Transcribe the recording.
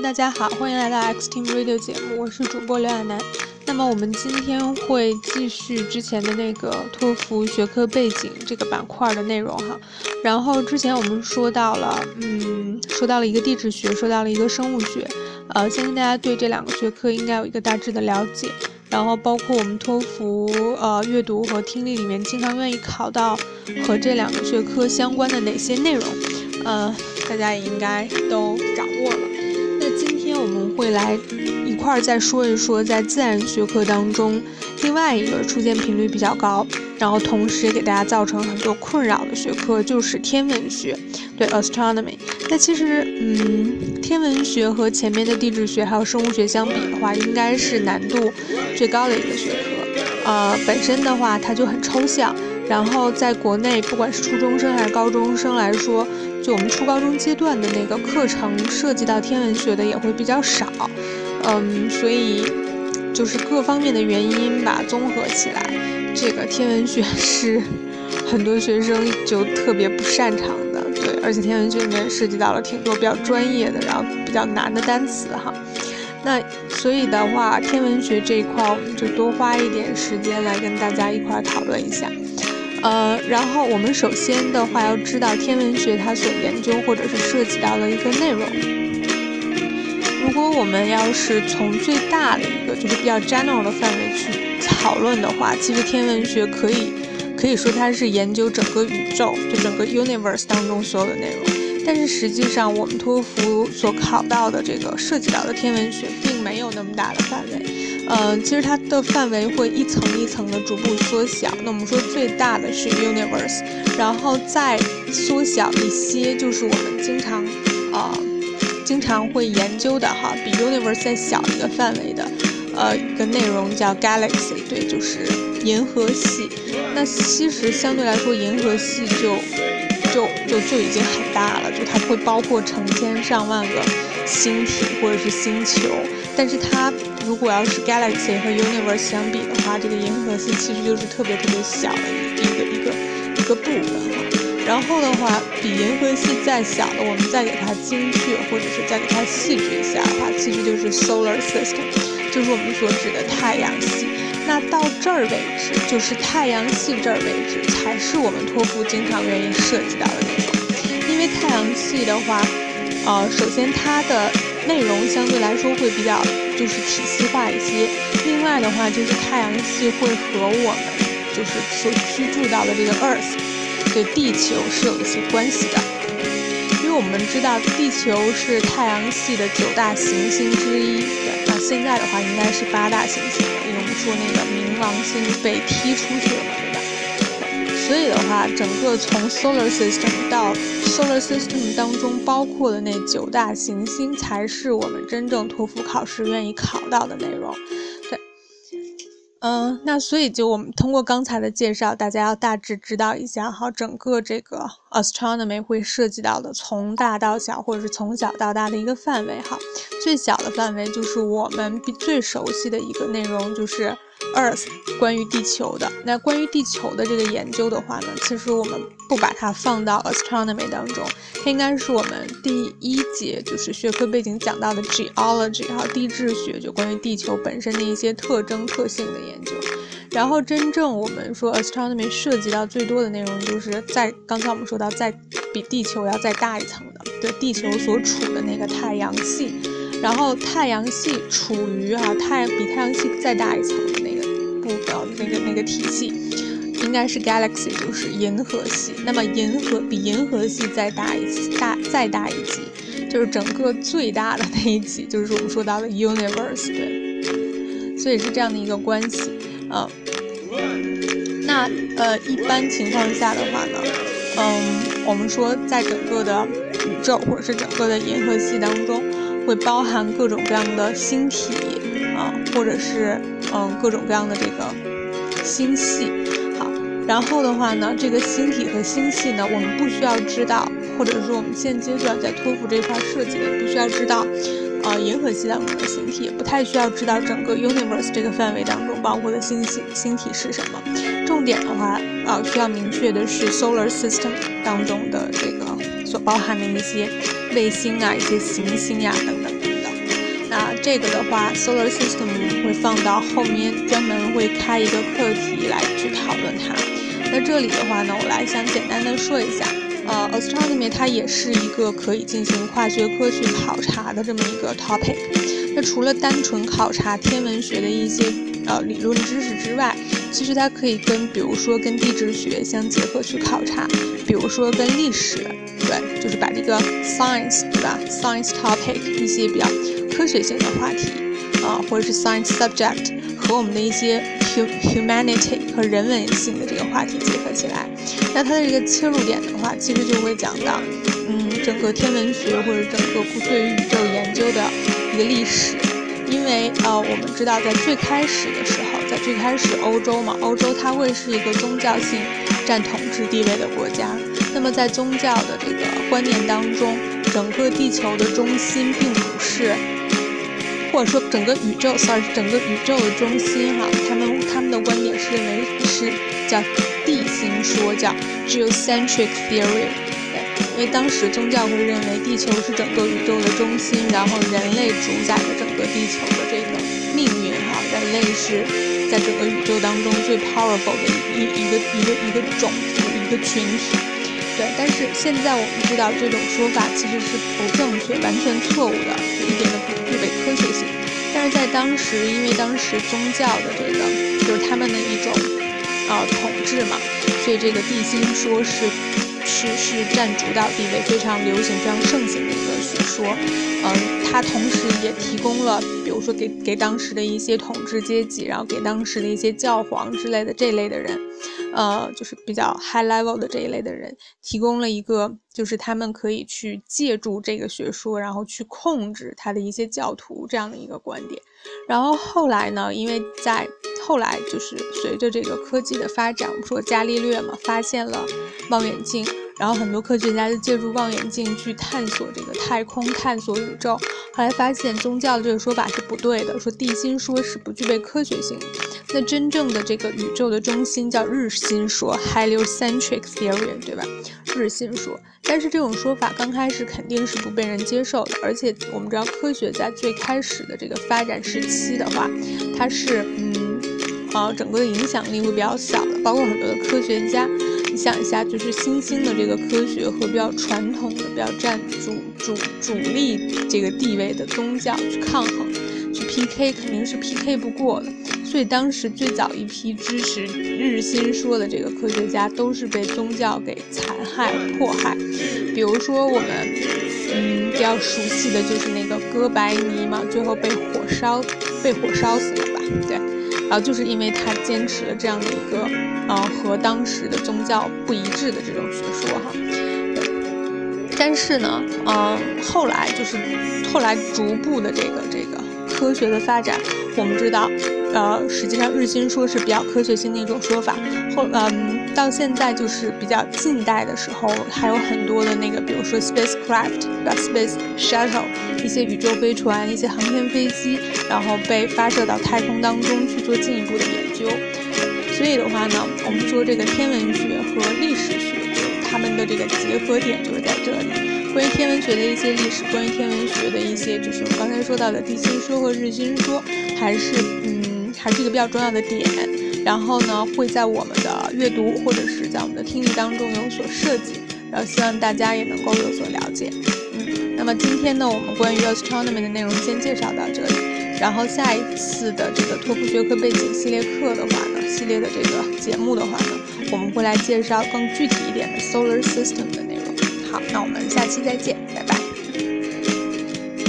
大家好，欢迎来到 X Team Radio 节目，我是主播刘亚楠。那么我们今天会继续之前的那个托福学科背景这个板块的内容哈。然后之前我们说到了，嗯，说到了一个地质学，说到了一个生物学，呃，相信大家对这两个学科应该有一个大致的了解。然后包括我们托福呃阅读和听力里面经常愿意考到和这两个学科相关的哪些内容，呃，大家也应该都掌握了。我们会来一块儿再说一说，在自然学科当中，另外一个出现频率比较高，然后同时也给大家造成很多困扰的学科，就是天文学，对，astronomy。那其实，嗯，天文学和前面的地质学还有生物学相比的话，应该是难度最高的一个学科。呃，本身的话它就很抽象，然后在国内不管是初中生还是高中生来说。就我们初高中阶段的那个课程涉及到天文学的也会比较少，嗯，所以就是各方面的原因吧，综合起来，这个天文学 是很多学生就特别不擅长的，对，而且天文学里面涉及到了挺多比较专业的，然后比较难的单词哈。那所以的话，天文学这一块我们就多花一点时间来跟大家一块讨论一下。呃，然后我们首先的话要知道天文学它所研究或者是涉及到的一个内容。如果我们要是从最大的一个就是比较 general 的范围去讨论的话，其实天文学可以可以说它是研究整个宇宙，就整个 universe 当中所有的内容。但是实际上，我们托福所考到的这个涉及到的天文学并没有那么大的范围，嗯，其实它的范围会一层一层的逐步缩小。那我们说最大的是 universe，然后再缩小一些，就是我们经常啊经常会研究的哈，比 universe 再小一个范围的，呃，一个内容叫 galaxy，对，就是银河系。那其实相对来说，银河系就。就就就已经很大了，就它会包括成千上万个星体或者是星球，但是它如果要是 galaxy 和 universe 相比的话，这个银河系其实就是特别特别小的一个一个一个部分哈。然后的话，比银河系再小的，我们再给它精确或者是再给它细致一下的话，其实就是 solar system，就是我们所指的太阳系。那到这儿为止，就是太阳系这儿为止，才是我们托福经常愿意涉及到的内容。因为太阳系的话，呃，首先它的内容相对来说会比较就是体系化一些。另外的话，就是太阳系会和我们就是所居住到的这个 Earth，对地球是有一些关系的。因为我们知道地球是太阳系的九大行星之一，对，那现在的话应该是八大行星。因为我们说那个冥王星被踢出去了，所以的话，整个从 solar system 到 solar system 当中包括的那九大行星，才是我们真正托福考试愿意考到的内容。对，嗯，那所以就我们通过刚才的介绍，大家要大致知道一下哈，整个这个 astronomy 会涉及到的从大到小，或者是从小到大的一个范围哈。最小的范围就是我们最熟悉的一个内容，就是 Earth 关于地球的。那关于地球的这个研究的话呢，其实我们不把它放到 astronomy 当中，它应该是我们第一节就是学科背景讲到的 geology 哈，地质学，就关于地球本身的一些特征特性的研究。然后真正我们说 astronomy 涉及到最多的内容，就是在刚才我们说到，在比地球要再大一层的，对地球所处的那个太阳系。然后太阳系处于哈太比太阳系再大一层的那，那个那个体系应该是 galaxy，就是银河系。那么银河比银河系再大一级大再大一级，就是整个最大的那一级，就是我们说到的 universe，对。所以是这样的一个关系，嗯。那呃一般情况下的话呢，嗯，我们说在整个的宇宙或者是整个的银河系当中。会包含各种各样的星体啊，或者是嗯各种各样的这个星系。好，然后的话呢，这个星体和星系呢，我们不需要知道，或者说我们现阶段在托福这块设计的，不需要知道，呃，银河系当中的星体，不太需要知道整个 universe 这个范围当中包括的星系星体是什么。重点的话，呃，需要明确的是 solar system 当中的这个所包含的一些。卫星啊，一些行星呀，等。这个的话，solar system 会放到后面，专门会开一个课题来去讨论它。那这里的话呢，我来想简单的说一下，呃，astronomy 它也是一个可以进行跨学科去考察的这么一个 topic。那除了单纯考察天文学的一些呃理论知识之外，其实它可以跟比如说跟地质学相结合去考察，比如说跟历史，对，就是把这个 science 对吧，science topic 一些比较科学性的话题啊，或者是 science subject 和我们的一些 humanity 和人文性的这个话题结合起来，那它的这个切入点的话，其实就会讲到，嗯，整个天文学或者整个对于宇宙研究的一个历史，因为呃，我们知道在最开始的时候，在最开始欧洲嘛，欧洲它会是一个宗教性占统治地位的国家，那么在宗教的这个观念当中，整个地球的中心并不是。说整个宇宙，sorry，整个宇宙的中心哈，他们他们的观点是认为是叫地心说，叫 geocentric theory。对，因为当时宗教会认为地球是整个宇宙的中心，然后人类主宰着整个地球的这个命运哈，人类是在整个宇宙当中最 powerful 的一一个一个一个种族一个群体。对，但是现在我们知道这种说法其实是不正确，完全错误的，科学性。但是在当时，因为当时宗教的这个就是他们的一种呃统治嘛，所以这个地心说是是是占主导地位，非常流行、非常盛行的一个学说。嗯，它同时也提供了，比如说给给当时的一些统治阶级，然后给当时的一些教皇之类的这类的人。呃，就是比较 high level 的这一类的人，提供了一个，就是他们可以去借助这个学说，然后去控制他的一些教徒这样的一个观点。然后后来呢，因为在后来就是随着这个科技的发展，我们说伽利略嘛，发现了望远镜。然后很多科学家就借助望远镜去探索这个太空，探索宇宙。后来发现宗教的这个说法是不对的，说地心说是不具备科学性。那真正的这个宇宙的中心叫日心说 （heliocentric theory），对吧？日心说。但是这种说法刚开始肯定是不被人接受的，而且我们知道科学在最开始的这个发展时期的话，它是嗯，呃，整个的影响力会比较小的，包括很多的科学家。你想一下，就是新兴的这个科学和比较传统的、比较占主主主力这个地位的宗教去抗衡、去 PK，肯定是 PK 不过的。所以当时最早一批支持日心说的这个科学家，都是被宗教给残害、迫害。比如说我们嗯比较熟悉的就是那个哥白尼嘛，最后被火烧、被火烧死了吧？对。然后就是因为他坚持了这样的一个，呃，和当时的宗教不一致的这种学说哈。但是呢，嗯，后来就是后来逐步的这个这个科学的发展，我们知道。呃，实际上日心说是比较科学性的一种说法。后，嗯，到现在就是比较近代的时候，还有很多的那个，比如说 spacecraft、space shuttle，一些宇宙飞船、一些航天飞机，然后被发射到太空当中去做进一步的研究。所以的话呢，我们说这个天文学和历史学，它们的这个结合点就是在这里。关于天文学的一些历史，关于天文学的一些，就是我们刚才说到的地心说和日心说，还是嗯。还是一个比较重要的点，然后呢，会在我们的阅读或者是在我们的听力当中有所设计，然后希望大家也能够有所了解。嗯，那么今天呢，我们关于 astronomy 的内容先介绍到这里，然后下一次的这个托福学科背景系列课的话呢，系列的这个节目的话呢，我们会来介绍更具体一点的 solar system 的内容。好，那我们下期再见，